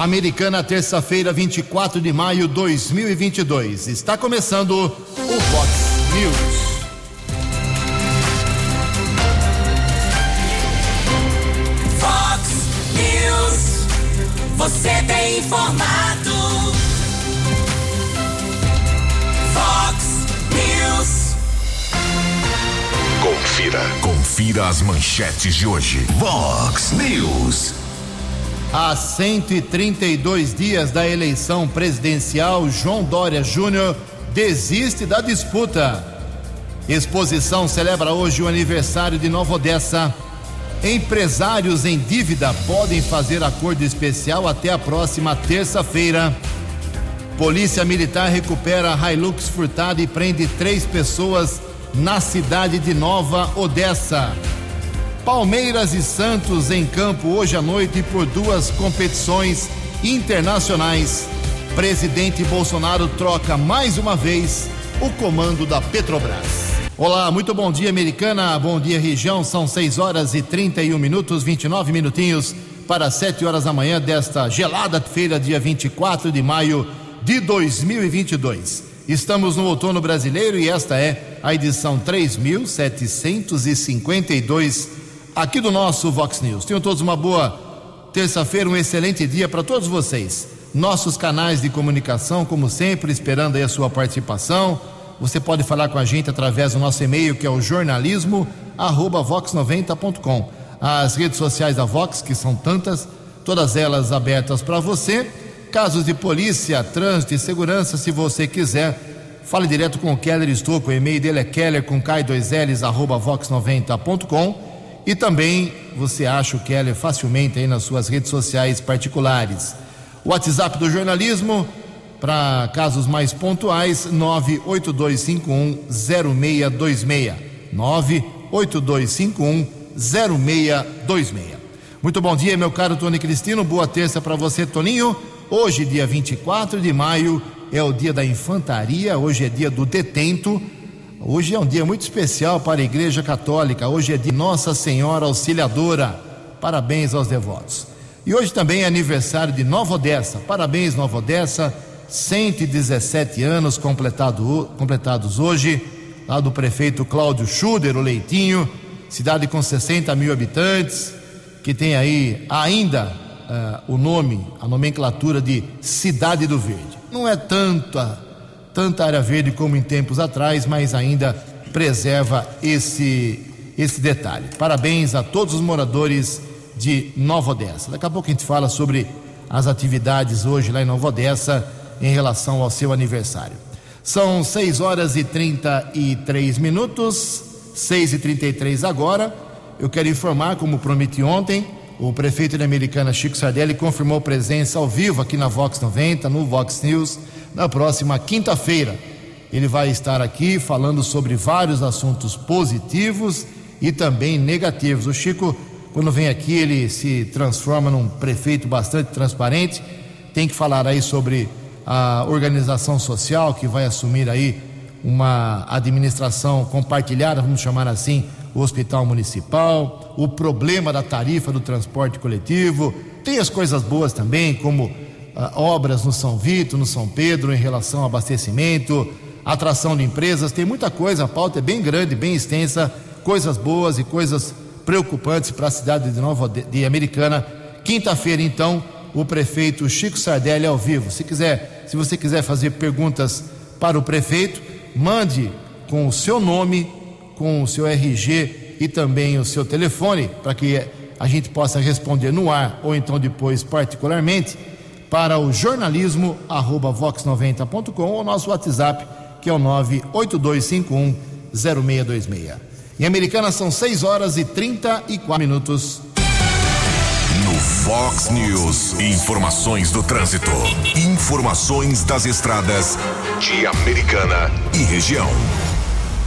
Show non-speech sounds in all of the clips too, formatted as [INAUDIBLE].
Americana, terça-feira, 24 de maio de 2022. Está começando o Vox News. Vox News. Você tem informado. Vox News. Confira. Confira as manchetes de hoje. Vox News. Há 132 dias da eleição presidencial, João Dória Júnior desiste da disputa. Exposição celebra hoje o aniversário de Nova Odessa. Empresários em dívida podem fazer acordo especial até a próxima terça-feira. Polícia Militar recupera Hilux furtada e prende três pessoas na cidade de Nova Odessa. Palmeiras e Santos em campo hoje à noite por duas competições internacionais. Presidente Bolsonaro troca mais uma vez o comando da Petrobras. Olá, muito bom dia, americana. Bom dia, região. São 6 horas e 31 minutos, 29 minutinhos para 7 horas da manhã desta gelada feira, dia 24 de maio de 2022. Estamos no outono brasileiro e esta é a edição 3752 aqui do nosso Vox News. Tenham todos uma boa terça-feira, um excelente dia para todos vocês. Nossos canais de comunicação, como sempre, esperando aí a sua participação. Você pode falar com a gente através do nosso e-mail, que é o jornalismo@vox90.com. As redes sociais da Vox, que são tantas, todas elas abertas para você. Casos de polícia, trânsito e segurança, se você quiser, fale direto com o Keller Estouco. O e-mail dele é keller com k2ls arroba vox90.com. E também você acha o Keller facilmente aí nas suas redes sociais particulares. O WhatsApp do jornalismo, para casos mais pontuais, 982510626. 982510626. Muito bom dia, meu caro Tony Cristino. Boa terça para você, Toninho. Hoje, dia 24 de maio, é o dia da infantaria, hoje é dia do detento. Hoje é um dia muito especial para a Igreja Católica. Hoje é de Nossa Senhora Auxiliadora. Parabéns aos devotos. E hoje também é aniversário de Nova Odessa. Parabéns, Nova Odessa. 117 anos completado, completados hoje. Lá do prefeito Cláudio Schuder, o Leitinho. Cidade com 60 mil habitantes. Que tem aí ainda uh, o nome, a nomenclatura de Cidade do Verde. Não é tanta tanta área verde como em tempos atrás, mas ainda preserva esse, esse detalhe. Parabéns a todos os moradores de Nova Odessa. Daqui a pouco a gente fala sobre as atividades hoje lá em Nova Odessa em relação ao seu aniversário. São 6 horas e 33 minutos, 6 e 33 agora. Eu quero informar, como prometi ontem, o prefeito de Americana, Chico Sardelli, confirmou presença ao vivo aqui na Vox 90, no Vox News na próxima quinta-feira. Ele vai estar aqui falando sobre vários assuntos positivos e também negativos. O Chico, quando vem aqui, ele se transforma num prefeito bastante transparente. Tem que falar aí sobre a organização social que vai assumir aí uma administração compartilhada, vamos chamar assim, o hospital municipal, o problema da tarifa do transporte coletivo. Tem as coisas boas também, como uh, obras no São Vito, no São Pedro, em relação ao abastecimento, atração de empresas, tem muita coisa, a pauta é bem grande, bem extensa, coisas boas e coisas preocupantes para a cidade de Nova de Americana. Quinta-feira, então, o prefeito Chico Sardelli ao vivo. Se quiser, se você quiser fazer perguntas para o prefeito, mande com o seu nome, com o seu RG e também o seu telefone para que a gente possa responder no ar ou então depois particularmente para o jornalismo arroba vox90.com ou nosso WhatsApp, que é o 98251 0626. Em Americana são 6 horas e 34 minutos. No Fox News, informações do trânsito. Informações das estradas de Americana e região.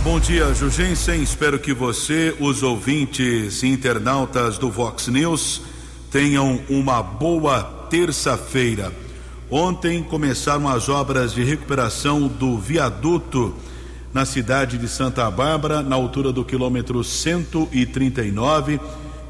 Bom dia, Jugensen. Espero que você, os ouvintes e internautas do Vox News, tenham uma boa terça-feira. Ontem começaram as obras de recuperação do viaduto na cidade de Santa Bárbara, na altura do quilômetro 139,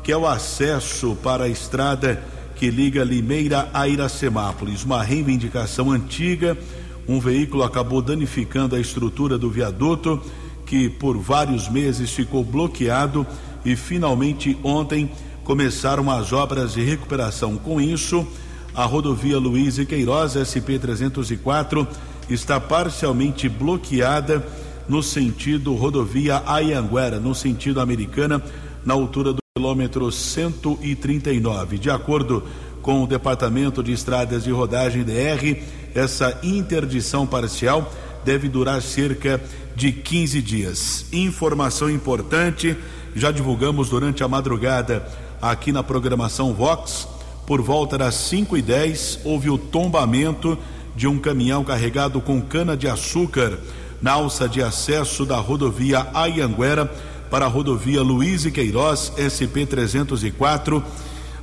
que é o acesso para a estrada que liga Limeira a Iracemápolis. Uma reivindicação antiga. Um veículo acabou danificando a estrutura do viaduto, que por vários meses ficou bloqueado e finalmente ontem começaram as obras de recuperação. Com isso, a rodovia Luiz e Queiroz SP 304 está parcialmente bloqueada no sentido rodovia Ayanguera, no sentido americana, na altura do quilômetro 139. De acordo com o Departamento de Estradas de Rodagem DR, essa interdição parcial deve durar cerca de 15 dias. Informação importante, já divulgamos durante a madrugada aqui na programação Vox. Por volta das 5 e 10 houve o tombamento de um caminhão carregado com cana-de-açúcar na alça de acesso da rodovia Ayanguera para a rodovia Luiz e Queiroz, SP 304,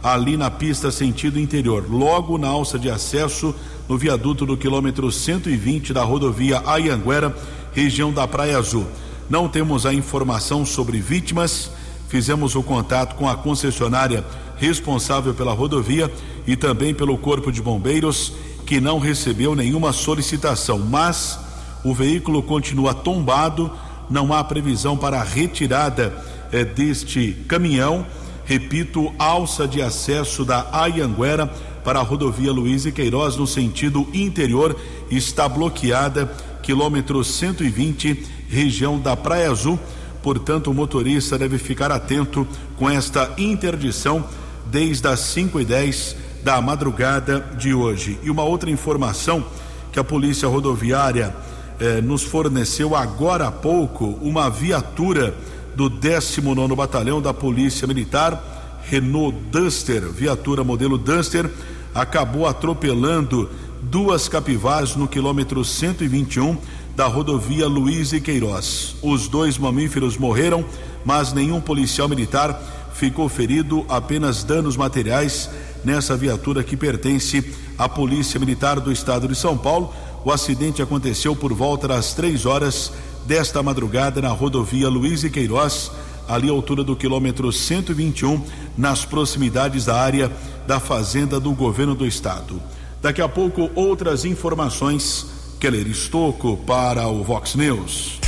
ali na pista sentido interior, logo na alça de acesso no viaduto do quilômetro 120 da rodovia Ayanguera, região da Praia Azul. Não temos a informação sobre vítimas. Fizemos o contato com a concessionária responsável pela rodovia e também pelo Corpo de Bombeiros, que não recebeu nenhuma solicitação, mas o veículo continua tombado, não há previsão para a retirada eh, deste caminhão. Repito, alça de acesso da Ayanguera para a rodovia Luiz e Queiroz no sentido interior está bloqueada, quilômetro 120, região da Praia Azul. Portanto, o motorista deve ficar atento com esta interdição desde as 5 e 10 da madrugada de hoje. E uma outra informação que a Polícia Rodoviária eh, nos forneceu agora há pouco, uma viatura do 19 Batalhão da Polícia Militar, Renault Duster, viatura modelo Duster, acabou atropelando duas capivaras no quilômetro 121 da rodovia Luiz e Queiroz. Os dois mamíferos morreram, mas nenhum policial militar ficou ferido, apenas danos materiais nessa viatura que pertence à Polícia Militar do Estado de São Paulo. O acidente aconteceu por volta das três horas desta madrugada na rodovia Luiz e Queiroz, ali à altura do quilômetro 121, nas proximidades da área da Fazenda do Governo do Estado. Daqui a pouco, outras informações. Keller Estocco para o Vox News.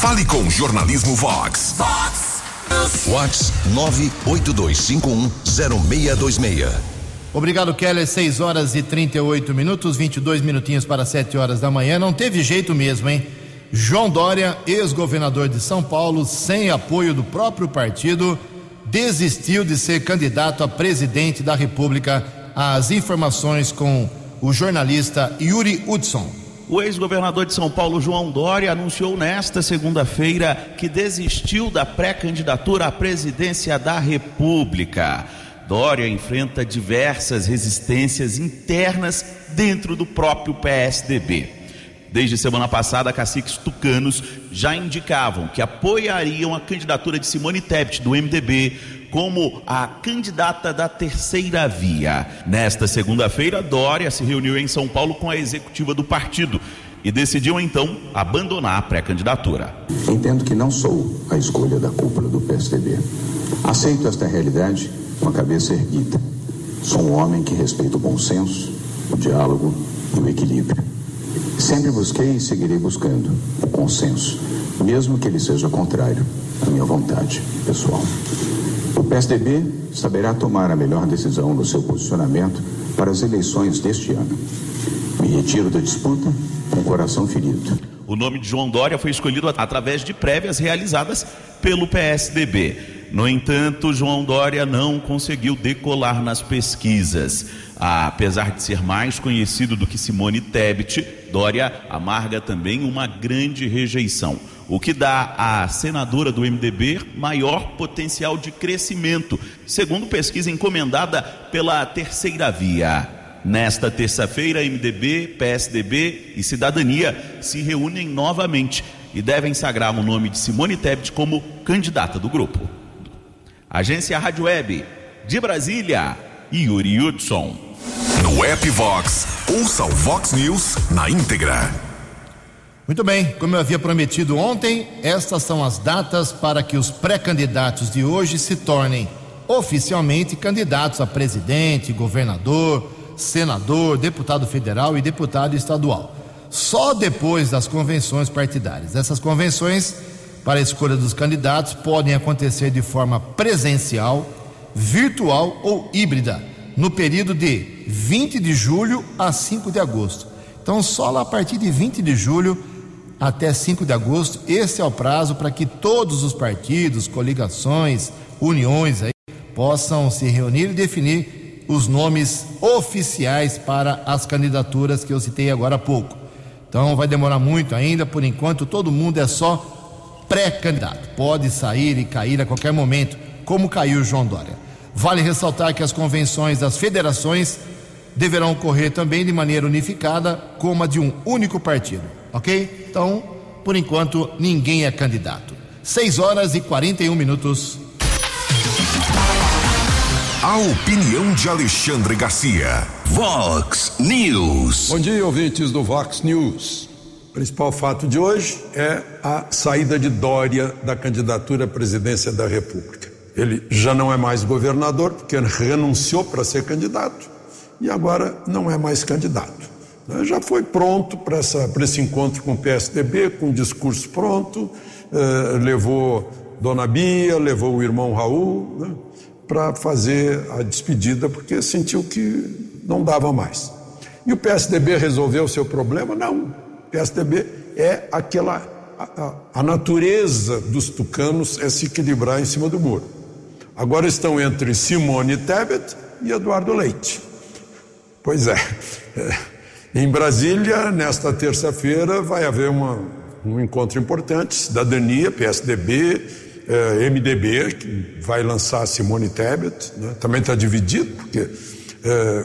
Fale com o Jornalismo Vox. Vox Vox 982510626. Obrigado, Keller. 6 horas e 38 minutos, 22 minutinhos para 7 horas da manhã. Não teve jeito mesmo, hein? João Dória, ex-governador de São Paulo, sem apoio do próprio partido, desistiu de ser candidato a presidente da República. As informações com o jornalista Yuri Hudson. O ex-governador de São Paulo, João Dória, anunciou nesta segunda-feira que desistiu da pré-candidatura à presidência da República. Dória enfrenta diversas resistências internas dentro do próprio PSDB. Desde semana passada, caciques tucanos já indicavam que apoiariam a candidatura de Simone Tebet, do MDB, como a candidata da terceira via. Nesta segunda-feira, Dória se reuniu em São Paulo com a executiva do partido e decidiu então abandonar a pré-candidatura. Entendo que não sou a escolha da cúpula do PSDB. Aceito esta realidade com a cabeça erguida. Sou um homem que respeita o bom senso, o diálogo e o equilíbrio. Sempre busquei e seguirei buscando o consenso, mesmo que ele seja contrário à minha vontade pessoal. O PSDB saberá tomar a melhor decisão no seu posicionamento para as eleições deste ano. Me retiro da disputa com o coração ferido. O nome de João Dória foi escolhido através de prévias realizadas pelo PSDB. No entanto, João Dória não conseguiu decolar nas pesquisas. Apesar de ser mais conhecido do que Simone Tebet, Dória amarga também uma grande rejeição, o que dá à senadora do MDB maior potencial de crescimento, segundo pesquisa encomendada pela Terceira Via. Nesta terça-feira, MDB, PSDB e Cidadania se reúnem novamente e devem sagrar o nome de Simone Tebet como candidata do grupo. Agência Rádio Web de Brasília, Yuri Hudson. No app Vox, ouça o Vox News na íntegra. Muito bem, como eu havia prometido ontem, estas são as datas para que os pré-candidatos de hoje se tornem oficialmente candidatos a presidente, governador, senador, deputado federal e deputado estadual. Só depois das convenções partidárias. Essas convenções para a escolha dos candidatos podem acontecer de forma presencial, virtual ou híbrida, no período de 20 de julho a 5 de agosto. Então, só lá a partir de 20 de julho até 5 de agosto, esse é o prazo para que todos os partidos, coligações, uniões aí, possam se reunir e definir os nomes oficiais para as candidaturas que eu citei agora há pouco. Então vai demorar muito ainda, por enquanto todo mundo é só pré-candidato. Pode sair e cair a qualquer momento, como caiu João Dória. Vale ressaltar que as convenções das federações deverão ocorrer também de maneira unificada, como a de um único partido, ok? Então, por enquanto, ninguém é candidato. 6 horas e 41 minutos. A opinião de Alexandre Garcia. Vox News. Bom dia, ouvintes do Vox News. O principal fato de hoje é a saída de Dória da candidatura à presidência da República. Ele já não é mais governador, porque renunciou para ser candidato e agora não é mais candidato. Né? Já foi pronto para esse encontro com o PSDB, com o discurso pronto, eh, levou Dona Bia, levou o irmão Raul. Né? para fazer a despedida, porque sentiu que não dava mais. E o PSDB resolveu o seu problema? Não. O PSDB é aquela. A, a, natureza dos tucanos é se equilibrar em cima do muro. Agora estão entre Simone Tebet e Eduardo Leite. Pois é. [LAUGHS] Em Brasília, nesta terça-feira, vai haver uma, um encontro importante: cidadania, PSDB, é, MDB, que vai lançar Simone Tebet, né? também está dividido, porque é,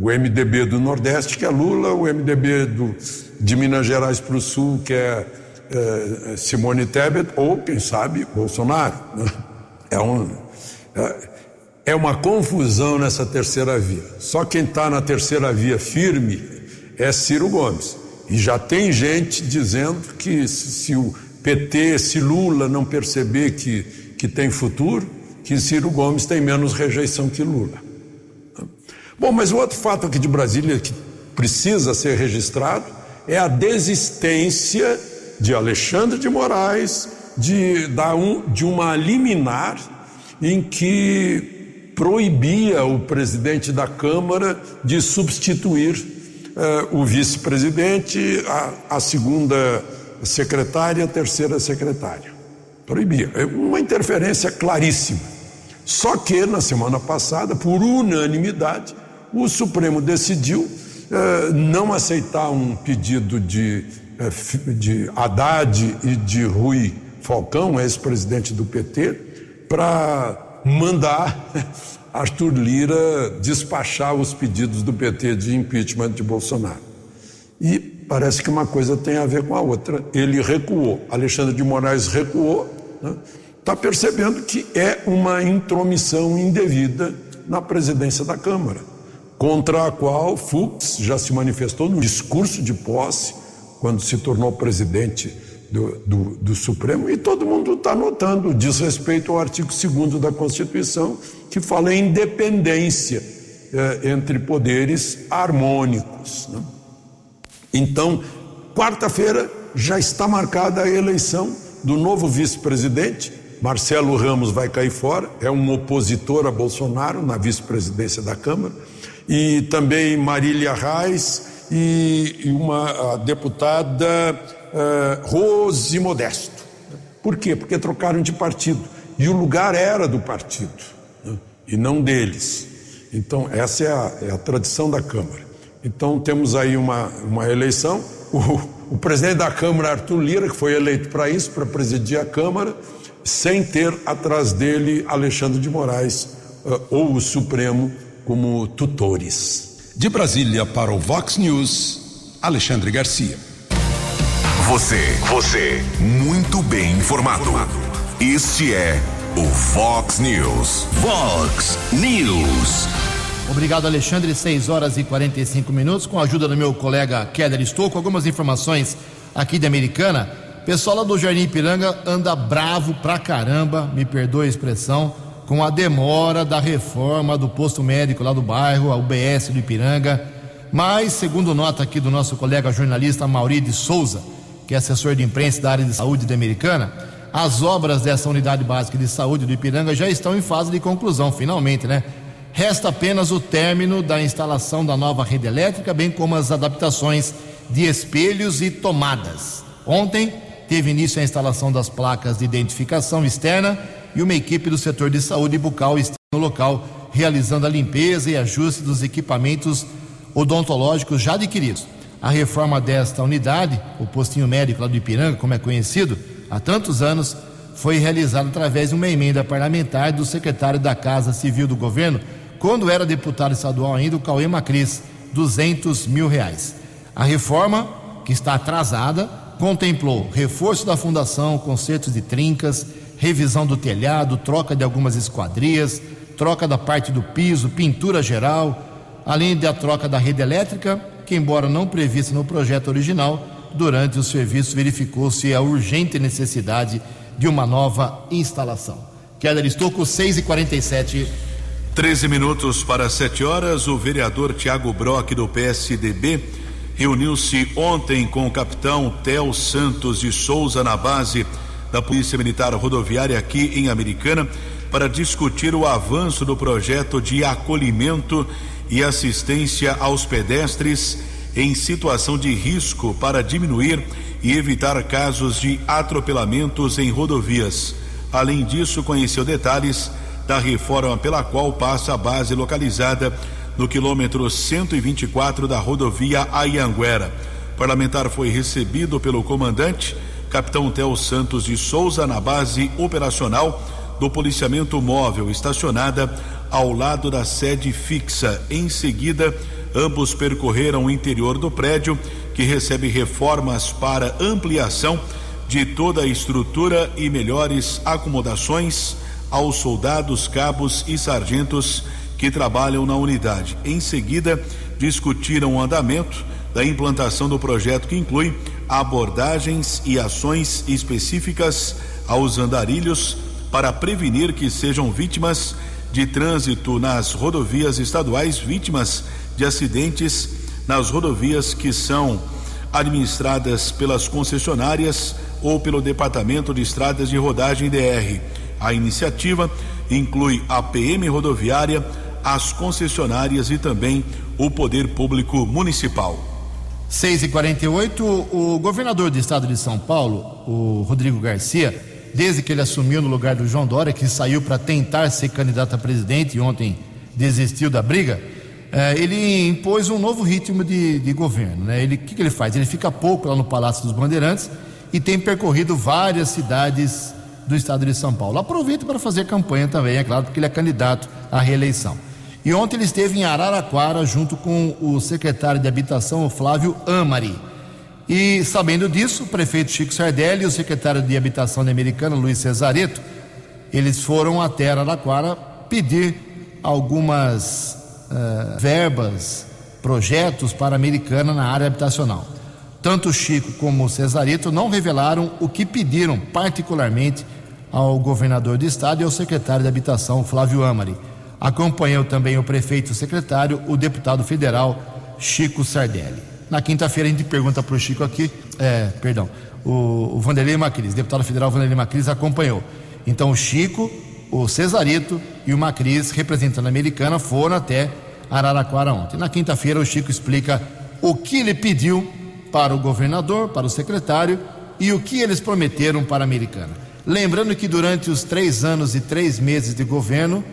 o, MDB do Nordeste, que é Lula, o MDB do, de Minas Gerais para o Sul, que é, é, Simone Tebet, ou, quem sabe, Bolsonaro. Né? É, um, é, é uma confusão nessa terceira via. Só quem está na terceira via firme é Ciro Gomes. E já tem gente dizendo que se o PT, se Lula não perceber que, que tem futuro, que Ciro Gomes tem menos rejeição que Lula. Bom, mas o outro fato aqui de Brasília que precisa ser registrado é a desistência de Alexandre de Moraes de, dar um, de uma liminar em que proibia o presidente da Câmara de substituir o vice-presidente, a, a segunda secretária, a terceira secretária. Proibia. É uma interferência claríssima. Só que na semana passada, por unanimidade, o Supremo decidiu eh, não aceitar um pedido de, eh, de Haddad e de Rui Falcão, ex-presidente do PT, para mandar [LAUGHS] Arthur Lira despachar os pedidos do PT de impeachment de Bolsonaro. E parece que uma coisa tem a ver com a outra. Ele recuou, Alexandre de Moraes recuou, está né? Tá percebendo que é uma intromissão indevida na presidência da Câmara, contra a qual Fux já se manifestou no discurso de posse, quando se tornou presidente do, do, do Supremo, e todo mundo está notando o desrespeito ao artigo 2 da Constituição, que fala em independência eh, entre poderes harmônicos. Né? Então, quarta-feira já está marcada a eleição do novo vice-presidente. Marcelo Ramos vai cair fora, é um opositor a Bolsonaro na vice-presidência da Câmara. E também Marília Reis e, uma deputada uh, Rose Modesto. Por quê? Porque trocaram de partido. E o lugar era do partido, né? e não deles. Então, essa é a, é a tradição da Câmara. Então temos aí uma, uma eleição. O, o presidente da Câmara, Arthur Lira, que foi eleito para isso, para presidir a Câmara, sem ter atrás dele Alexandre de Moraes uh, ou o Supremo como tutores. De Brasília para o Vox News, Alexandre Garcia. Você, você, muito bem informado. Este é o Vox News. Vox News. Obrigado, Alexandre. 6 horas e 45 minutos. Com a ajuda do meu colega Keller Estouco, algumas informações aqui de Americana. Pessoal lá do Jardim Ipiranga anda bravo pra caramba, me perdoe a expressão, com a demora da reforma do posto médico lá do bairro, a UBS do Ipiranga. Mas, segundo nota aqui do nosso colega jornalista Mauri de Souza, que é assessor de imprensa da área de saúde da Americana, as obras dessa unidade básica de saúde do Ipiranga já estão em fase de conclusão, finalmente, né? Resta apenas o término da instalação da nova rede elétrica, bem como as adaptações de espelhos e tomadas. Ontem teve início a instalação das placas de identificação externa e uma equipe do setor de saúde bucal está no local realizando a limpeza e ajuste dos equipamentos odontológicos já adquiridos. A reforma desta unidade, o postinho médico lá do Ipiranga, como é conhecido, há tantos anos, foi realizada através de uma emenda parlamentar do secretário da Casa Civil do Governo, quando era deputado estadual ainda, o Cauê Macris, 200 mil reais. A reforma, que está atrasada, contemplou reforço da fundação, consertos de trincas, revisão do telhado, troca de algumas esquadrias, troca da parte do piso, pintura geral, além da troca da rede elétrica, que, embora não prevista no projeto original, durante o serviço verificou-se a urgente necessidade de uma nova instalação. Queda de estoco 6 e 47 13 minutos para 7 horas. O vereador Tiago Brock, do PSDB, reuniu-se ontem com o capitão Tel Santos de Souza na base da Polícia Militar Rodoviária aqui em Americana para discutir o avanço do projeto de acolhimento e assistência aos pedestres em situação de risco para diminuir e evitar casos de atropelamentos em rodovias. Além disso, conheceu detalhes da reforma pela qual passa a base localizada no quilômetro 124 da rodovia Ayanguera. O parlamentar foi recebido pelo comandante, capitão Tel Santos de Souza, na base operacional do policiamento móvel estacionada ao lado da sede fixa. Em seguida, ambos percorreram o interior do prédio, que recebe reformas para ampliação de toda a estrutura e melhores acomodações aos soldados, cabos e sargentos que trabalham na unidade. Em seguida, discutiram o andamento da implantação do projeto que inclui abordagens e ações específicas aos andarilhos para prevenir que sejam vítimas de trânsito nas rodovias estaduais, vítimas de acidentes nas rodovias que são administradas pelas concessionárias ou pelo Departamento de Estradas de Rodagem DR. A iniciativa inclui a PM rodoviária, as concessionárias e também o poder público municipal. 6 e 48 o governador do estado de São Paulo, o Rodrigo Garcia, desde que ele assumiu no lugar do João Dória, que saiu para tentar ser candidato a presidente e ontem desistiu da briga, eh, ele impôs um novo ritmo de, de governo. Né? Ele, o que, que ele faz? Ele fica pouco lá no Palácio dos Bandeirantes e tem percorrido várias cidades do estado de São Paulo. Aproveita para fazer campanha também, é claro, porque ele é candidato à reeleição. E ontem ele esteve em Araraquara junto com o secretário de Habitação, o Flávio Amari. E sabendo disso, o prefeito Chico Sardelli e o secretário de Habitação da Americana, Luiz Cesareto, eles foram até Araraquara pedir algumas uh, verbas, projetos para a Americana na área habitacional. Tanto Chico como Cesareto não revelaram o que pediram particularmente ao governador do estado e ao secretário de Habitação, Flávio Amari. Acompanhou também o prefeito e o secretário, o deputado federal Chico Sardelli. Na quinta-feira a gente pergunta para o Chico aqui, é, perdão, o, o Vanderlei Macris, deputado federal Vanderlei Macris acompanhou. Então o Chico, o Cesarito e o Macris, representando a americana, foram até Araraquara ontem. Na quinta-feira o Chico explica o que ele pediu para o governador, para o secretário e o que eles prometeram para a americana. Lembrando que durante os três anos e três meses de governo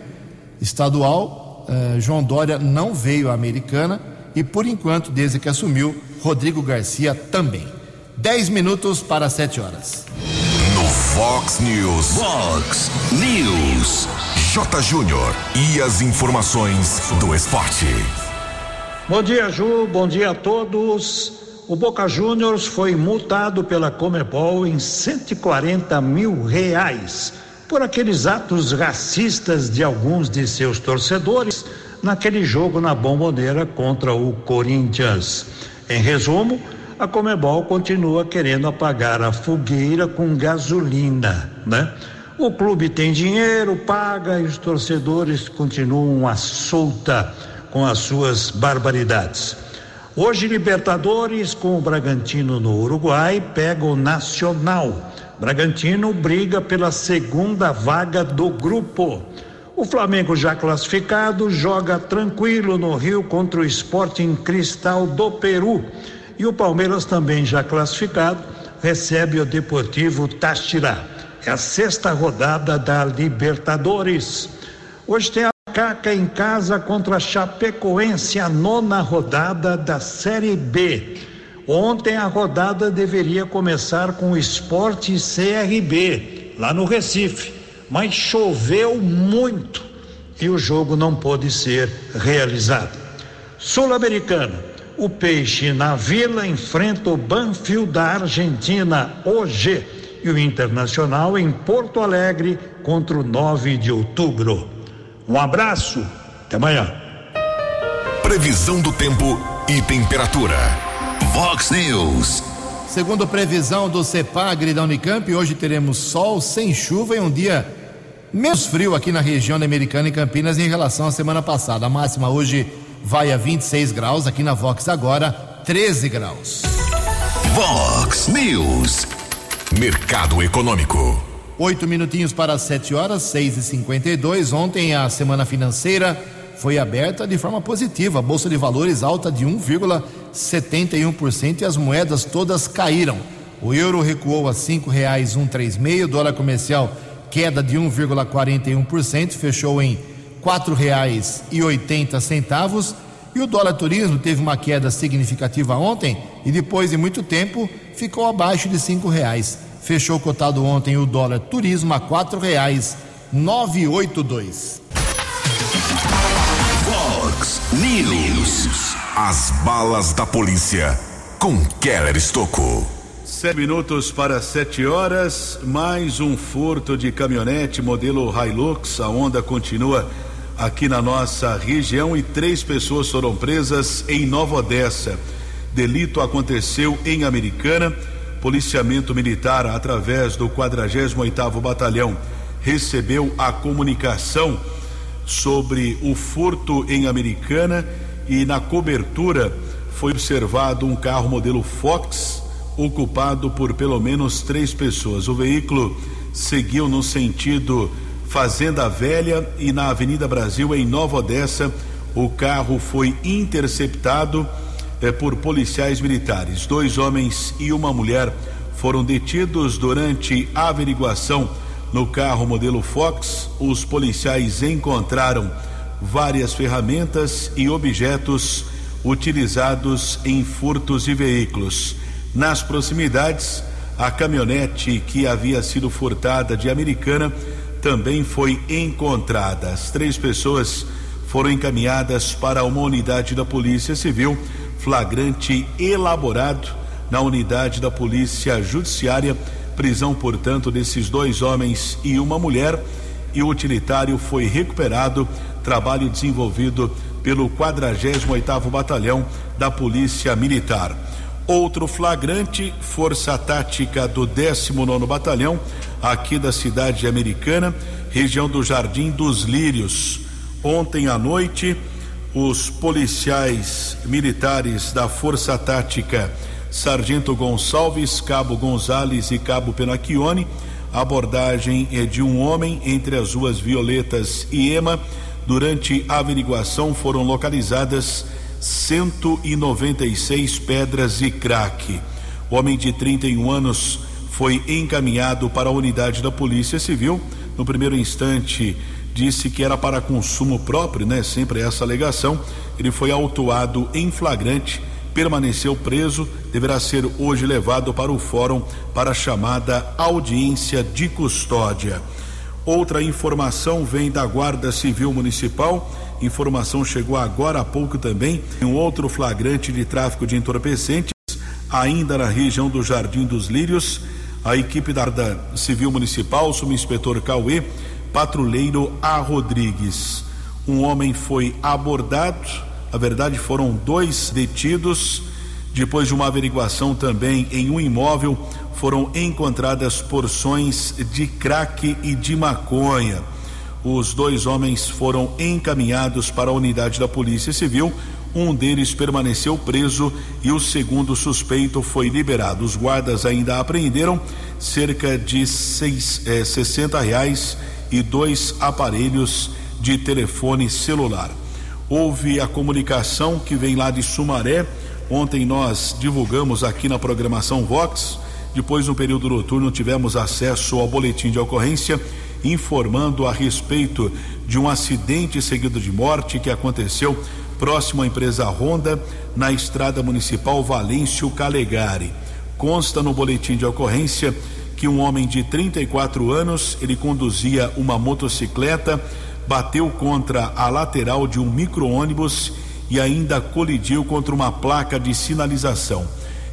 estadual, eh, João Dória não veio à Americana e, por enquanto, desde que assumiu, Rodrigo Garcia também. Dez minutos para sete horas. No Fox News. Fox News. J. Júnior. E as informações do esporte. Bom dia, Ju. Bom dia a todos o Boca Juniors foi multado pela Comebol em 140 mil reais por aqueles atos racistas de alguns de seus torcedores naquele jogo na Bomboneira contra o Corinthians. Em resumo, a Comebol continua querendo apagar a fogueira com gasolina, né? O clube tem dinheiro, paga e os torcedores continuam à solta com as suas barbaridades. Hoje, Libertadores com o Bragantino no Uruguai pega o Nacional. Bragantino briga pela segunda vaga do grupo. O Flamengo já classificado joga tranquilo no Rio contra o Sporting Cristal do Peru. E o Palmeiras também já classificado recebe o Deportivo Táchira. É a sexta rodada da Libertadores. Hoje tem a Caca em casa contra a Chapecoense, a nona rodada da Série B. Ontem a rodada deveria começar com o Esporte CRB, lá no Recife, mas choveu muito e o jogo não pôde ser realizado. Sul-Americano, o Peixe na Vila enfrenta o Banfield da Argentina hoje e o Internacional em Porto Alegre contra o 9 de outubro. Um abraço, até amanhã. Previsão do tempo e temperatura. Vox News. Segundo previsão do CEPAGRE da Unicamp, hoje teremos sol sem chuva e um dia menos frio aqui na região da Americana e Campinas em relação à semana passada. A máxima hoje vai a 26 graus, aqui na Vox agora 13 graus. Vox News. Mercado Econômico. Oito minutinhos para sete horas, seis e cinquenta e dois. Ontem a semana financeira foi aberta de forma positiva. A Bolsa de Valores alta de 1,71% e as moedas todas caíram. O euro recuou a cinco reais um três meio, dólar comercial queda de 1,41%, fechou em quatro reais e oitenta centavos. E o dólar turismo teve uma queda significativa ontem e depois de muito tempo ficou abaixo de cinco reais. Fechou cotado ontem o dólar turismo a quatro reais nove oito dois. Vox News. As balas da polícia com Keller Estocco. Sete minutos para sete horas, mais um furto de caminhonete modelo Hilux. A onda continua aqui na nossa região e três pessoas foram presas em Nova Odessa. Delito aconteceu em Americana. Policiamento Militar, através do 48º Batalhão, recebeu a comunicação sobre o furto em Americana e na cobertura foi observado um carro modelo Fox ocupado por pelo menos três pessoas. O veículo seguiu no sentido Fazenda Velha e na Avenida Brasil, em Nova Odessa, o carro foi interceptado eh, por policiais militares. Dois homens e uma mulher foram detidos durante a averiguação no carro modelo Fox. Os policiais encontraram várias ferramentas e objetos utilizados em furtos de veículos. Nas proximidades, a caminhonete que havia sido furtada de Americana também foi encontrada. As três pessoas foram encaminhadas para uma unidade da Polícia Civil, flagrante elaborado na unidade da Polícia Judiciária. Prisão, portanto, desses dois homens e uma mulher. E o utilitário foi recuperado. Trabalho desenvolvido pelo 48º Batalhão da Polícia Militar. Outro flagrante, Força Tática do 19 Batalhão, aqui da cidade americana, região do Jardim dos Lírios. Ontem à noite, os policiais militares da Força Tática Sargento Gonçalves, Cabo Gonzales e Cabo Penacchione, abordagem é de um homem entre as ruas Violetas e Ema. Durante a averiguação foram localizadas 196 pedras e crack. O homem de 31 anos foi encaminhado para a unidade da Polícia Civil. No primeiro instante, disse que era para consumo próprio, né? Sempre essa alegação. Ele foi autuado em flagrante, permaneceu preso, deverá ser hoje levado para o fórum para a chamada audiência de custódia. Outra informação vem da Guarda Civil Municipal. Informação chegou agora há pouco também. Um outro flagrante de tráfico de entorpecentes, ainda na região do Jardim dos Lírios. A equipe da Guarda Civil Municipal, subinspetor Cauê, patrulheiro A. Rodrigues. Um homem foi abordado. Na verdade, foram dois detidos. Depois de uma averiguação também em um imóvel, foram encontradas porções de crack e de maconha. Os dois homens foram encaminhados para a unidade da Polícia Civil. Um deles permaneceu preso e o segundo suspeito foi liberado. Os guardas ainda apreenderam cerca de seis, eh, 60 reais e dois aparelhos de telefone celular. Houve a comunicação que vem lá de Sumaré. Ontem nós divulgamos aqui na programação Vox. Depois, no período noturno, tivemos acesso ao boletim de ocorrência informando a respeito de um acidente seguido de morte que aconteceu próximo à empresa Honda, na estrada municipal Valêncio Calegari. Consta no boletim de ocorrência que um homem de 34 anos, ele conduzia uma motocicleta, bateu contra a lateral de um micro-ônibus e ainda colidiu contra uma placa de sinalização.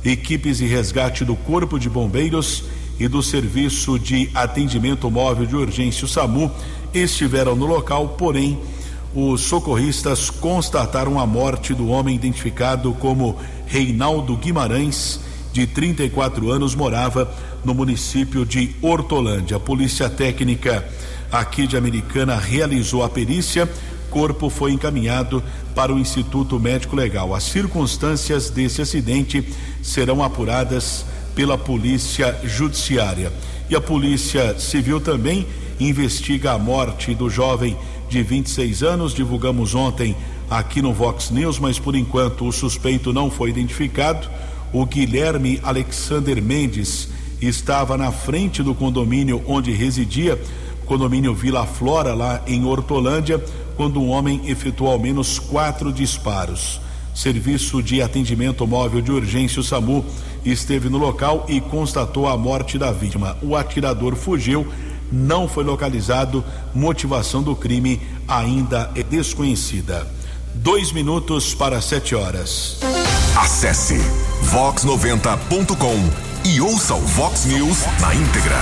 Equipes de resgate do Corpo de Bombeiros e do Serviço de Atendimento Móvel de Urgência, o SAMU, estiveram no local, porém, os socorristas constataram a morte do homem identificado como Reinaldo Guimarães, de 34 anos, morava no município de Hortolândia. A Polícia Técnica aqui de Americana realizou a perícia. Corpo foi encaminhado para o Instituto Médico Legal. As circunstâncias desse acidente serão apuradas pela Polícia Judiciária. E a Polícia Civil também investiga a morte do jovem de 26 anos. Divulgamos ontem aqui no Vox News, mas por enquanto o suspeito não foi identificado. O Guilherme Alexander Mendes estava na frente do condomínio onde residia, condomínio Vila Flora, lá em Hortolândia, quando um homem efetuou ao menos quatro disparos. Serviço de atendimento móvel de urgência, o SAMU, esteve no local e constatou a morte da vítima. O atirador fugiu, não foi localizado, motivação do crime ainda é desconhecida. Dois minutos para sete horas. Acesse vox90.com e ouça o Vox News na íntegra.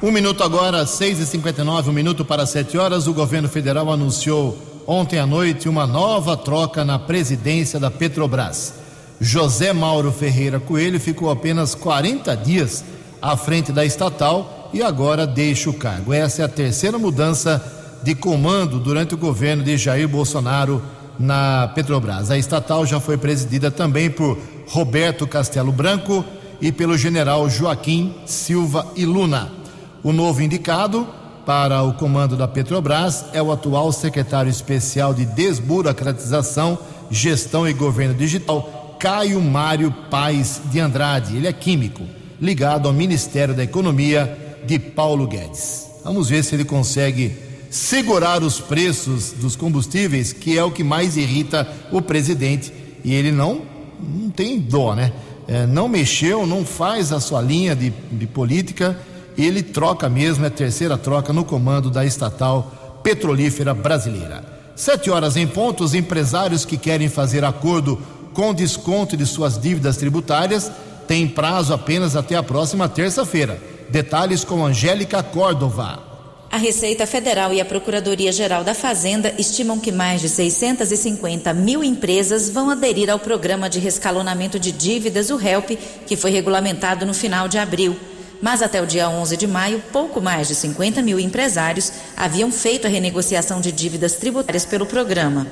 Um minuto agora, 6 e 59 um minuto para sete horas. O governo federal anunciou ontem à noite uma nova troca na presidência da Petrobras. José Mauro Ferreira Coelho ficou apenas 40 dias à frente da estatal e agora deixa o cargo. Essa é a terceira mudança de comando durante o governo de Jair Bolsonaro na Petrobras. A estatal já foi presidida também por Roberto Castelo Branco e pelo general Joaquim Silva e Luna. O novo indicado para o comando da Petrobras é o atual secretário especial de desburocratização, gestão e governo digital, Caio Mário Paes de Andrade. Ele é químico, ligado ao Ministério da Economia de Paulo Guedes. Vamos ver se ele consegue segurar os preços dos combustíveis, que é o que mais irrita o presidente. E ele não, não tem dó, né? É, não mexeu, não faz a sua linha de, de política ele troca mesmo, é a terceira troca no comando da estatal petrolífera brasileira. Sete horas em ponto, os empresários que querem fazer acordo com desconto de suas dívidas tributárias têm prazo apenas até a próxima terça-feira. Detalhes com Angélica Córdova. A Receita Federal e a Procuradoria-Geral da Fazenda estimam que mais de 650 mil empresas vão aderir ao programa de rescalonamento de dívidas, o RELP, que foi regulamentado no final de abril. Mas até o dia 11 de maio, pouco mais de 50 mil empresários haviam feito a renegociação de dívidas tributárias pelo programa.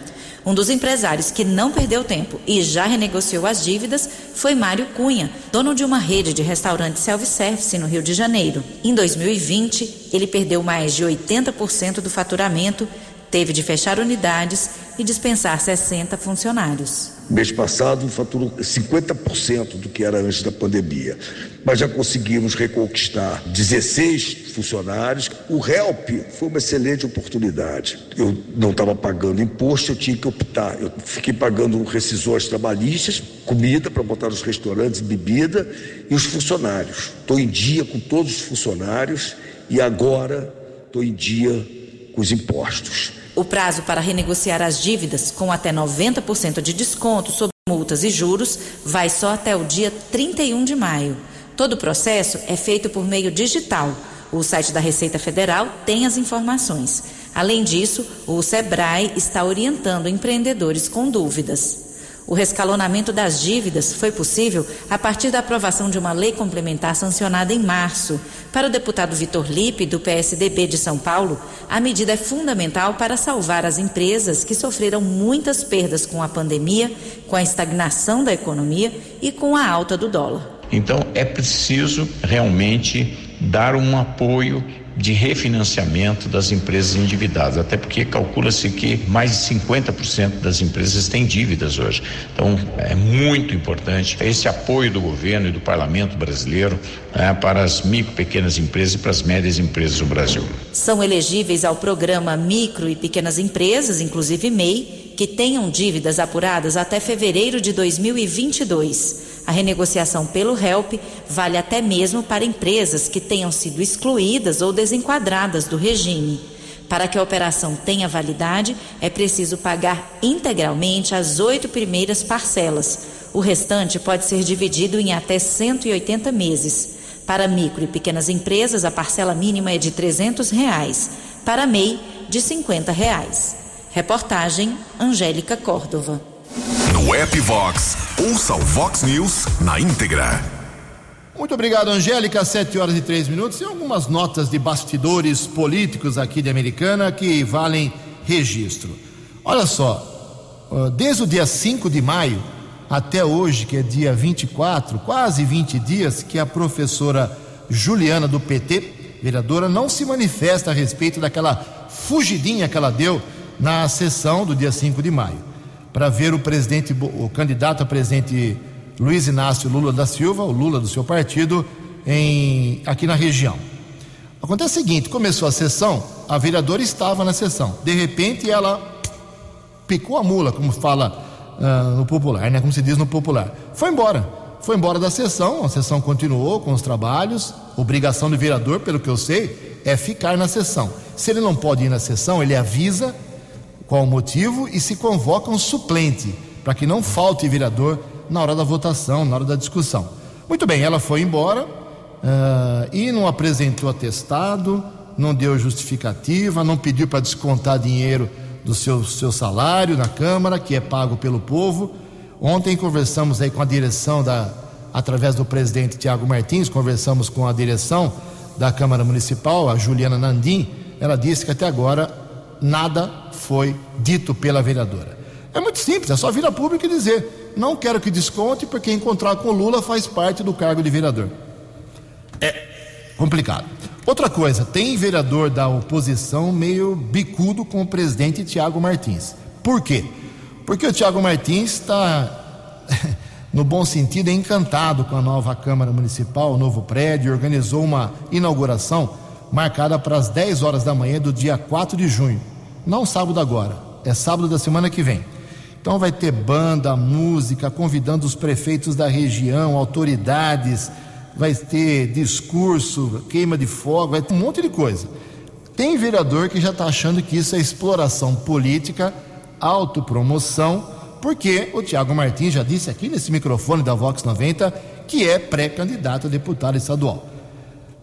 Um dos empresários que não perdeu tempo e já renegociou as dívidas foi Mário Cunha, dono de uma rede de restaurantes self-service no Rio de Janeiro. Em 2020, ele perdeu mais de 80% do faturamento, teve de fechar unidades e dispensar 60 funcionários. Mês passado faturou 50% do que era antes da pandemia, mas já conseguimos reconquistar 16 funcionários. O HELP foi uma excelente oportunidade. Eu não estava pagando imposto, eu tinha que optar. Eu fiquei pagando rescisões trabalhistas, comida para botar nos restaurantes, bebida e os funcionários. Estou em dia com todos os funcionários e agora estou em dia com os impostos. O prazo para renegociar as dívidas com até 90% de desconto sobre multas e juros vai só até o dia 31 de maio. Todo o processo é feito por meio digital. O site da Receita Federal tem as informações. Além disso, o Sebrae está orientando empreendedores com dúvidas. O rescalonamento das dívidas foi possível a partir da aprovação de uma lei complementar sancionada em março. Para o deputado Vitor Lipe, do PSDB de São Paulo, a medida é fundamental para salvar as empresas que sofreram muitas perdas com a pandemia, com a estagnação da economia e com a alta do dólar. Então é preciso realmente dar um apoio de refinanciamento das empresas endividadas, até porque calcula-se que mais de 50% das empresas têm dívidas hoje. Então, é muito importante esse apoio do governo e do parlamento brasileiro né, para as micro, pequenas empresas e para as médias empresas do Brasil. São elegíveis ao programa Micro e Pequenas Empresas, inclusive MEI, que tenham dívidas apuradas até fevereiro de 2022. A renegociação pelo HELP vale até mesmo para empresas que tenham sido excluídas ou desenquadradas do regime. Para que a operação tenha validade, é preciso pagar integralmente as oito primeiras parcelas. O restante pode ser dividido em até 180 meses. Para micro e pequenas empresas, a parcela mínima é de 300 reais. para MEI, de 50 reais. Reportagem Angélica Córdova. No app Vox, ouça o Vox News na íntegra. Muito obrigado, Angélica. Sete horas e três minutos. E algumas notas de bastidores políticos aqui de Americana que valem registro. Olha só, desde o dia 5 de maio até hoje, que é dia 24, quase 20 dias, que a professora Juliana do PT, vereadora, não se manifesta a respeito daquela fugidinha que ela deu na sessão do dia 5 de maio para ver o presidente, o candidato a presidente Luiz Inácio Lula da Silva, o Lula do seu partido, em, aqui na região. Acontece o seguinte: começou a sessão, a vereadora estava na sessão, de repente ela picou a mula, como fala uh, no popular, né? Como se diz no popular. Foi embora, foi embora da sessão, a sessão continuou com os trabalhos. Obrigação do vereador, pelo que eu sei, é ficar na sessão. Se ele não pode ir na sessão, ele avisa qual o motivo e se convoca um suplente, para que não falte vereador na hora da votação, na hora da discussão. Muito bem, ela foi embora uh, e não apresentou atestado, não deu justificativa, não pediu para descontar dinheiro do seu, seu salário na Câmara, que é pago pelo povo. Ontem conversamos aí com a direção da, através do presidente Tiago Martins, conversamos com a direção da Câmara Municipal, a Juliana Nandim. Ela disse que até agora nada foi dito pela vereadora. É muito simples, é só vir a público e dizer: não quero que desconte, porque encontrar com Lula faz parte do cargo de vereador. É complicado. Outra coisa, tem vereador da oposição meio bicudo com o presidente Tiago Martins. Por quê? Porque o Tiago Martins está, [LAUGHS] no bom sentido, encantado com a nova Câmara Municipal, o novo prédio, organizou uma inauguração marcada para as 10 horas da manhã do dia 4 de junho. Não sábado agora, é sábado da semana que vem. Então vai ter banda, música, convidando os prefeitos da região, autoridades, vai ter discurso, queima de fogo, vai ter um monte de coisa. Tem vereador que já está achando que isso é exploração política, autopromoção, porque o Tiago Martins já disse aqui nesse microfone da Vox 90 que é pré-candidato a deputado estadual.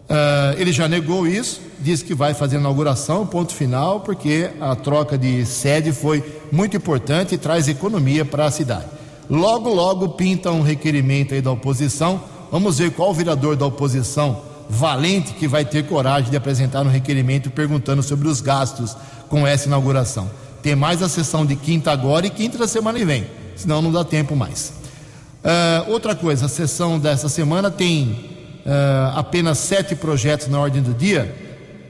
Uh, ele já negou isso, disse que vai fazer a inauguração, ponto final, porque a troca de sede foi muito importante e traz economia para a cidade. Logo, logo pinta um requerimento aí da oposição. Vamos ver qual vereador da oposição valente que vai ter coragem de apresentar um requerimento perguntando sobre os gastos com essa inauguração. Tem mais a sessão de quinta agora e quinta da semana que vem, senão não dá tempo mais. Uh, outra coisa, a sessão dessa semana tem uh, apenas sete projetos na ordem do dia.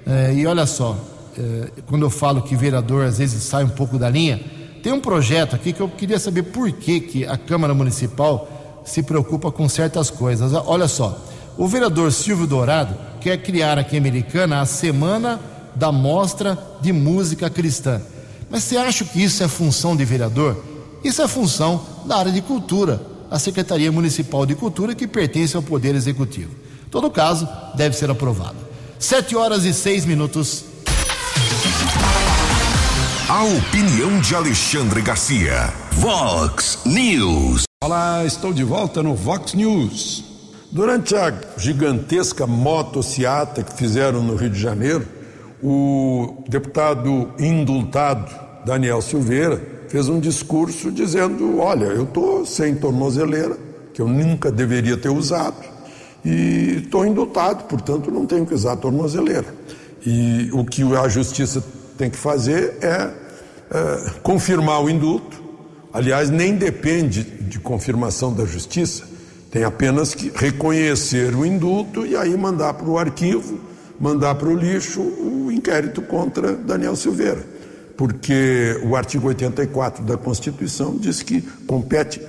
Uh, e olha só, uh, quando eu falo que vereador às vezes sai um pouco da linha, tem um projeto aqui que eu queria saber por que, que a Câmara Municipal se preocupa com certas coisas. Olha só, o vereador Silvio Dourado quer criar aqui em Americana a Semana da Mostra de Música Cristã. Mas você acha que isso é função de vereador? Isso é função da área de cultura, a Secretaria Municipal de Cultura, que pertence ao Poder Executivo. Todo caso deve ser aprovado. Sete horas e seis minutos. A opinião de Alexandre Garcia. Vox News. Olá, estou de volta no Vox News. Durante a gigantesca motociata que fizeram no Rio de Janeiro, o deputado indultado Daniel Silveira fez um discurso dizendo: olha, eu estou sem tornozeleira, que eu nunca deveria ter usado, e estou indultado, portanto não tenho que usar tornozeleira. E o que a justiça tem que fazer é, é confirmar o indulto. Aliás, nem depende de confirmação da justiça, tem apenas que reconhecer o indulto e aí mandar para o arquivo, mandar para o lixo o inquérito contra Daniel Silveira. Porque o artigo 84 da Constituição diz que compete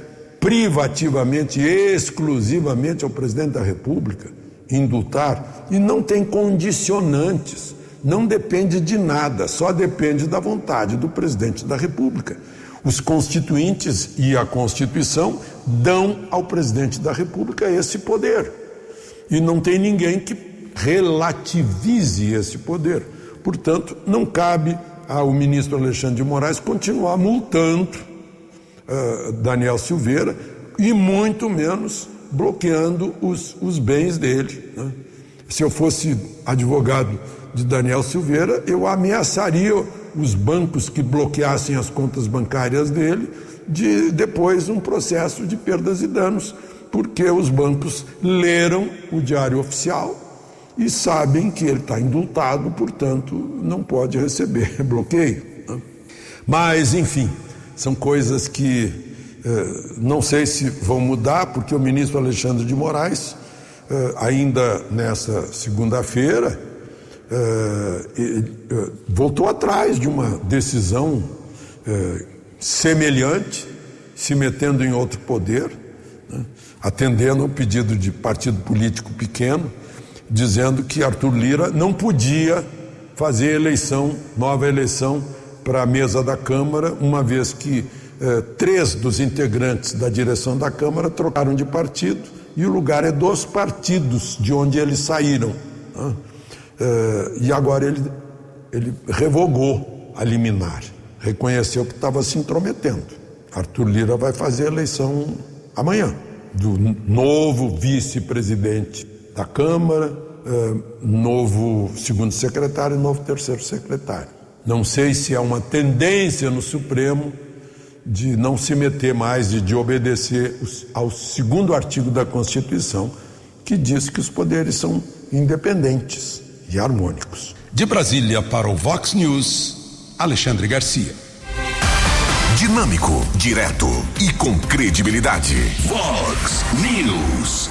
privativamente, exclusivamente ao presidente da República indultar e não tem condicionantes, não depende de nada, só depende da vontade do presidente da República. Os constituintes e a Constituição dão ao presidente da República esse poder. E não tem ninguém que relativize esse poder. Portanto, não cabe ao ministro Alexandre de Moraes continuar multando uh, Daniel Silveira e muito menos bloqueando os, os bens dele. Né? Se eu fosse advogado de Daniel Silveira, eu ameaçaria os bancos que bloqueassem as contas bancárias dele de depois um processo de perdas e danos, porque os bancos leram o diário oficial e sabem que ele está indultado, portanto não pode receber [LAUGHS] bloqueio. Né? Mas, enfim, são coisas que eh, não sei se vão mudar, porque o ministro Alexandre de Moraes, eh, ainda nessa segunda-feira, uh, voltou atrás de uma decisão semelhante, se metendo em outro poder, né, atendendo ao pedido de partido político pequeno, dizendo que Arthur Lira não podia fazer eleição, nova eleição para a mesa da Câmara, uma vez que três dos integrantes da direção da Câmara trocaram de partido e o lugar é dos partidos de onde eles saíram. Né? Uh, e agora ele, ele revogou a liminar, reconheceu que estava se intrometendo. Arthur Lira vai fazer a eleição amanhã do novo vice-presidente da Câmara, uh, novo segundo secretário e novo terceiro secretário. Não sei se é uma tendência no Supremo de não se meter mais e de obedecer ao segundo artigo da Constituição, que diz que os poderes são independentes e harmônicos. De Brasília para o Vox News, Alexandre Garcia. Dinâmico, direto e com credibilidade. Vox News.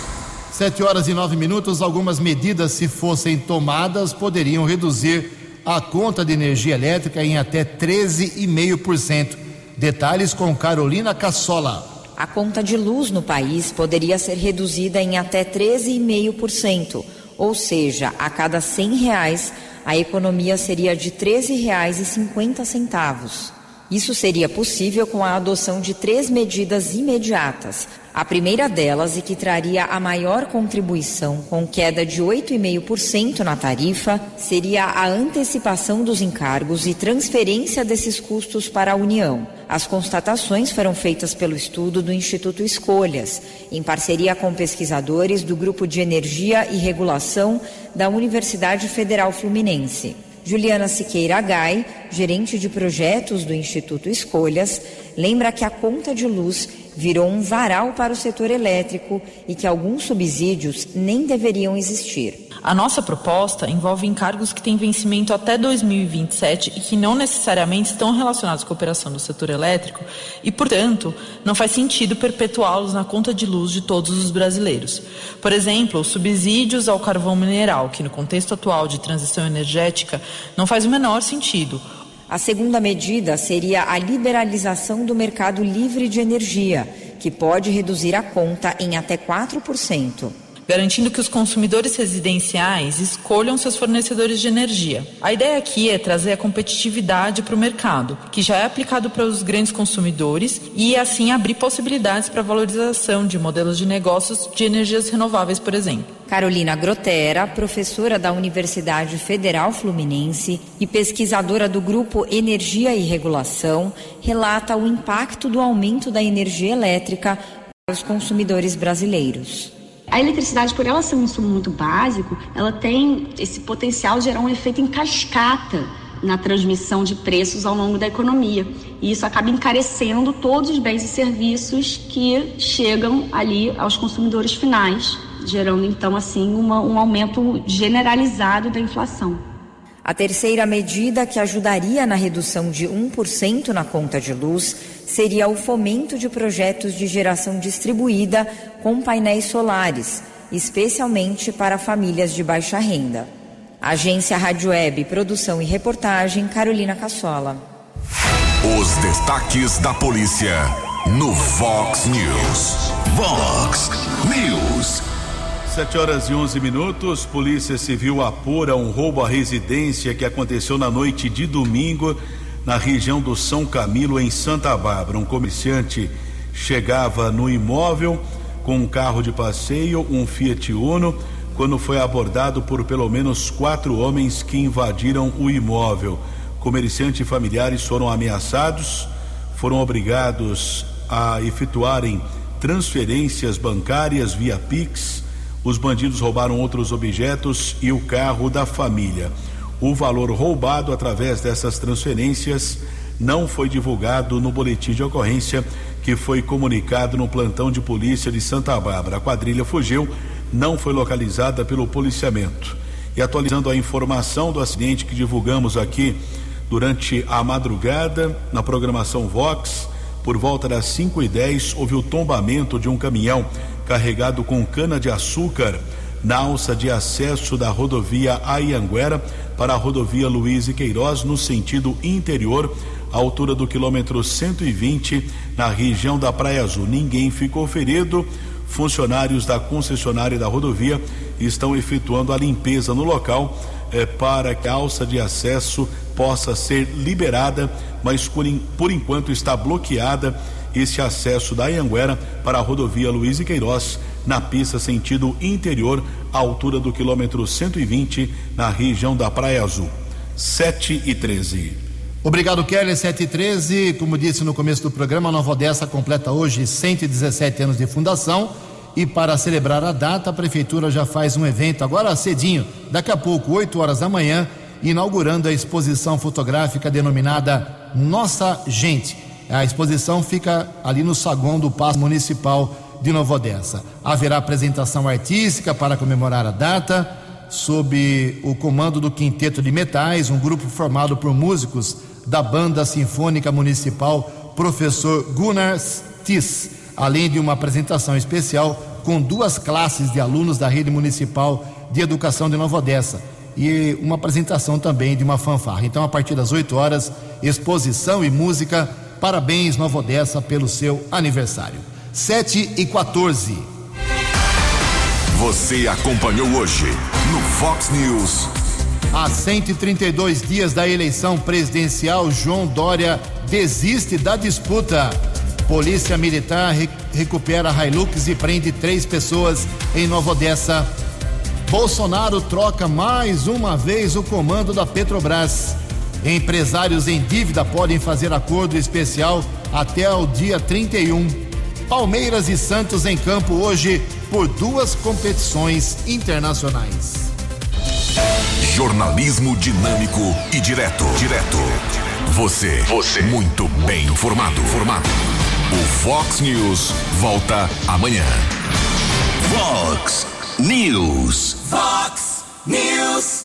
Sete horas e nove minutos. Algumas medidas, se fossem tomadas, poderiam reduzir a conta de energia elétrica em até 13,5%. Detalhes com Carolina Cassola. A conta de luz no país poderia ser reduzida em até 13,5% ou seja, a cada R$ reais, a economia seria de R$ 13,50. Isso seria possível com a adoção de três medidas imediatas. A primeira delas, e que traria a maior contribuição, com queda de 8,5% na tarifa, seria a antecipação dos encargos e transferência desses custos para a União. As constatações foram feitas pelo estudo do Instituto Escolhas, em parceria com pesquisadores do Grupo de Energia e Regulação da Universidade Federal Fluminense. Juliana Siqueira Gai, gerente de projetos do Instituto Escolhas, lembra que a conta de luz virou um varal para o setor elétrico e que alguns subsídios nem deveriam existir. A nossa proposta envolve encargos que têm vencimento até 2027 e que não necessariamente estão relacionados com a operação do setor elétrico e, portanto, não faz sentido perpetuá-los na conta de luz de todos os brasileiros. Por exemplo, os subsídios ao carvão mineral, que no contexto atual de transição energética não faz o menor sentido. A segunda medida seria a liberalização do mercado livre de energia, que pode reduzir a conta em até 4% garantindo que os consumidores residenciais escolham seus fornecedores de energia. A ideia aqui é trazer a competitividade para o mercado, que já é aplicado para os grandes consumidores, e assim abrir possibilidades para valorização de modelos de negócios de energias renováveis, por exemplo. Carolina Grotera, professora da Universidade Federal Fluminense e pesquisadora do grupo Energia e Regulação, relata o impacto do aumento da energia elétrica para os consumidores brasileiros. A eletricidade, por ela ser um insumo muito básico, ela tem esse potencial de gerar um efeito em cascata na transmissão de preços ao longo da economia. E isso acaba encarecendo todos os bens e serviços que chegam ali aos consumidores finais, gerando então assim uma, um aumento generalizado da inflação. A terceira medida que ajudaria na redução de 1% na conta de luz seria o fomento de projetos de geração distribuída com painéis solares, especialmente para famílias de baixa renda. Agência Rádio Web, produção e reportagem Carolina Cassola. Os destaques da polícia no Vox News. Vox News. 7 horas e 11 minutos. Polícia Civil apura um roubo à residência que aconteceu na noite de domingo na região do São Camilo, em Santa Bárbara. Um comerciante chegava no imóvel com um carro de passeio, um Fiat Uno, quando foi abordado por pelo menos quatro homens que invadiram o imóvel. Comerciante e familiares foram ameaçados, foram obrigados a efetuarem transferências bancárias via Pix. Os bandidos roubaram outros objetos e o carro da família. O valor roubado através dessas transferências não foi divulgado no boletim de ocorrência que foi comunicado no plantão de polícia de Santa Bárbara. A quadrilha fugiu, não foi localizada pelo policiamento. E atualizando a informação do acidente que divulgamos aqui durante a madrugada na programação Vox, por volta das 5 e 10 houve o tombamento de um caminhão carregado com cana-de-açúcar na alça de acesso da rodovia Aianguera para a rodovia Luiz e Queiroz no sentido interior, à altura do quilômetro 120, na região da Praia Azul. Ninguém ficou ferido. Funcionários da concessionária da rodovia estão efetuando a limpeza no local eh, para que a alça de acesso possa ser liberada, mas por, por enquanto está bloqueada esse acesso da Anhanguera para a rodovia Luiz e Queiroz, na pista sentido interior, à altura do quilômetro 120, na região da Praia Azul. 7 e 13. Obrigado, Kelly. 7 e 13. Como disse no começo do programa, a Nova Odessa completa hoje 117 anos de fundação. E para celebrar a data, a Prefeitura já faz um evento agora cedinho, daqui a pouco, 8 horas da manhã, inaugurando a exposição fotográfica denominada Nossa Gente. A exposição fica ali no saguão do Paço Municipal de Nova Odessa. Haverá apresentação artística para comemorar a data, sob o comando do Quinteto de Metais, um grupo formado por músicos da Banda Sinfônica Municipal Professor Gunnar Tiss, além de uma apresentação especial com duas classes de alunos da Rede Municipal de Educação de Nova Odessa e uma apresentação também de uma fanfarra. Então, a partir das 8 horas, exposição e música. Parabéns, Nova Odessa, pelo seu aniversário. 7 e 14. Você acompanhou hoje no Fox News. Há 132 dias da eleição presidencial, João Dória desiste da disputa. Polícia Militar re recupera Hilux e prende três pessoas em Nova Odessa. Bolsonaro troca mais uma vez o comando da Petrobras. Empresários em dívida podem fazer acordo especial até o dia 31. Palmeiras e Santos em campo hoje por duas competições internacionais. Jornalismo dinâmico e direto. Direto. Você. Você. Muito bem informado. Formado. O Fox News volta amanhã. Fox News. Fox News.